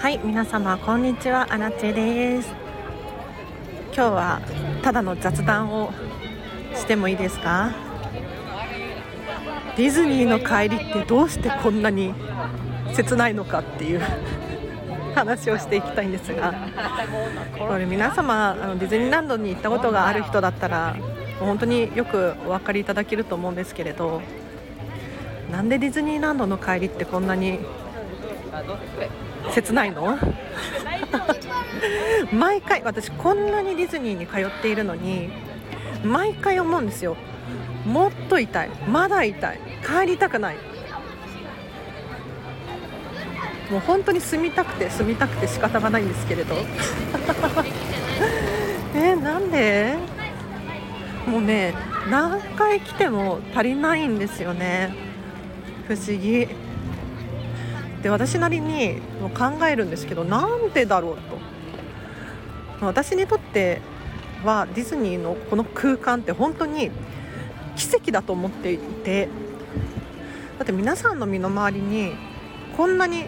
はい皆様こんにちは。アラチェです。今日はただの雑談をしてもいいですか？ディズニーの帰りってどうしてこんなに切ないのかっていう 話をしていきたいんですがこれ皆様あのディズニーランドに行ったことがある人だったら本当によくお分かりいただけると思うんですけれどなんでディズニーランドの帰りってこんなに切ないの？毎回私こんなにディズニーに通っているのに毎回思うんですよ。もっと痛いまだ痛い帰りたくない。もう本当に住みたくて住みたくて仕方がないんですけれど。えなんで？もうね何回来ても足りないんですよね。不思議。で私なりに考えるんですけどなんでだろうと。私にとってはディズニーのこの空間って本当に奇跡だと思っていて。だって皆さんの身の回りにこんなに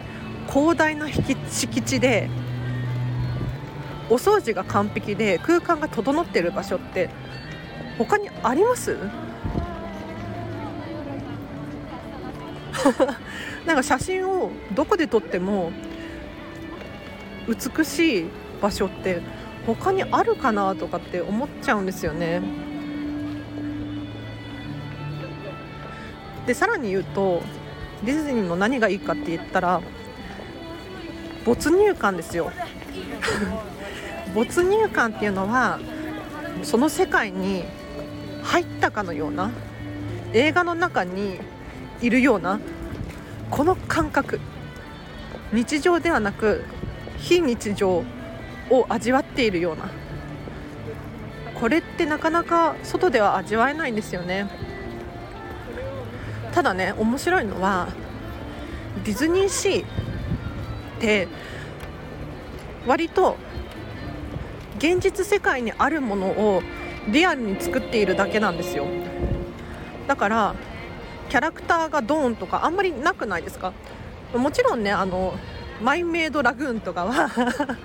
広大な敷地でお掃除が完璧で空間が整っている場所って他にあります？なんか写真をどこで撮っても美しい場所って他にあるかなとかって思っちゃうんですよね。でさらに言うとディズニーの何がいいかって言ったら没入感ですよ 没入感っていうのはその世界に入ったかのような映画の中にいるようなこの感覚。日常ではなく非日常を味わっているような。これってなかなか外では味わえないんですよね。ただね面白いのはディズニーシーって割と現実世界にあるものをリアルに作っているだけなんですよ。だからキャラクターがドーンとかあんまりなくないですか？もちろんねあのマイメイドラグーンとかは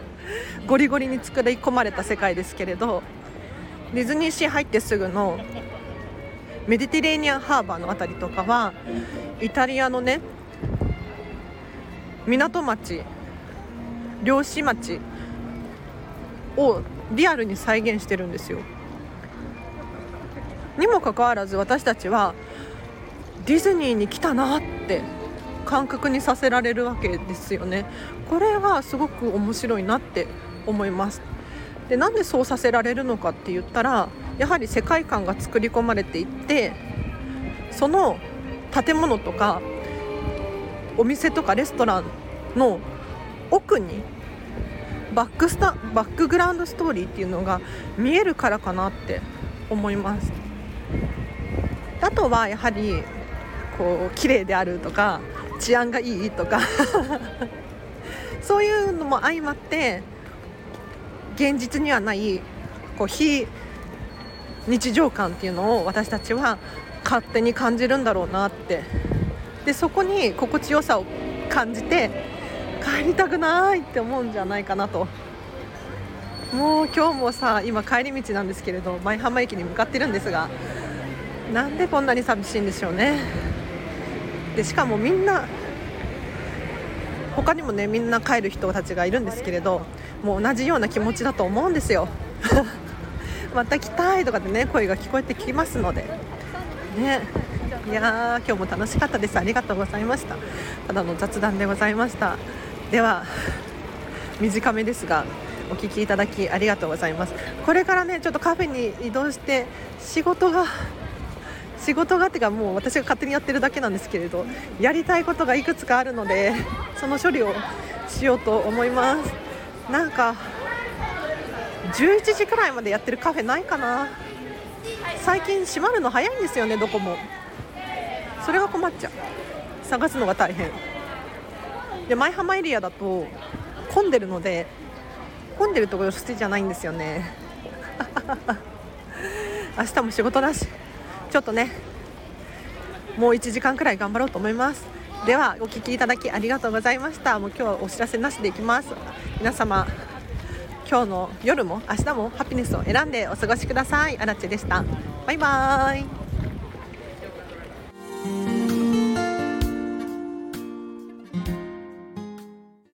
ゴリゴリに作り込まれた世界ですけれどディズニーシー入ってすぐのメディテレーニアンハーバーの辺りとかはイタリアのね港町漁師町をリアルに再現してるんですよ。にもかかわらず私たちはディズニーに来たなって感覚にさせられるわけですよね。これはすごく面白いなって思います。でなんでそうさせられるのかって言ったらやはり世界観が作り込まれていってその建物とかお店とかレストランの奥にバックスタバックグラウンドストーリーっていうのが見えるからかなって思います。あとはやはりこう綺麗であるとか治安がいいとか そういうのも相まって現実にはないこう非日常感っていうのを私たちは勝手に感じるんだろうなって。でそこに心地よさを感じて帰りたくないって思うんじゃないかなと。もう今日もさ今帰り道なんですけれど舞浜駅に向かってるんですがなんでこんなに寂しいんでしょうね。でしかもみんな他にもねみんな帰る人たちがいるんですけれどもう同じような気持ちだと思うんですよ。また来たいとかってね声が聞こえてきますので。ね。いや今日も楽しかったです。ありがとうございました。ただの雑談でございました。では短めですがお聞きいただきありがとうございます。これからねちょっとカフェに移動して仕事が仕事がってかもう私が勝手にやってるだけなんですけれどやりたいことがいくつかあるのでその処理をしようと思います。なんか11時くらいまでやってるカフェないかな。最近閉まるの早いんですよねどこも。それが困っちゃう。探すのが大変。で舞浜エリアだと混んでるので混んでるところ好きじゃないんですよね。明日も仕事だし。ちょっとねもう1時間くらい頑張ろうと思います。ではお聞きいただきありがとうございました。もう今日はお知らせなしでいきます。皆様今日の夜も明日もハピネスを選んでお過ごしください。あらでした。バイバーイ。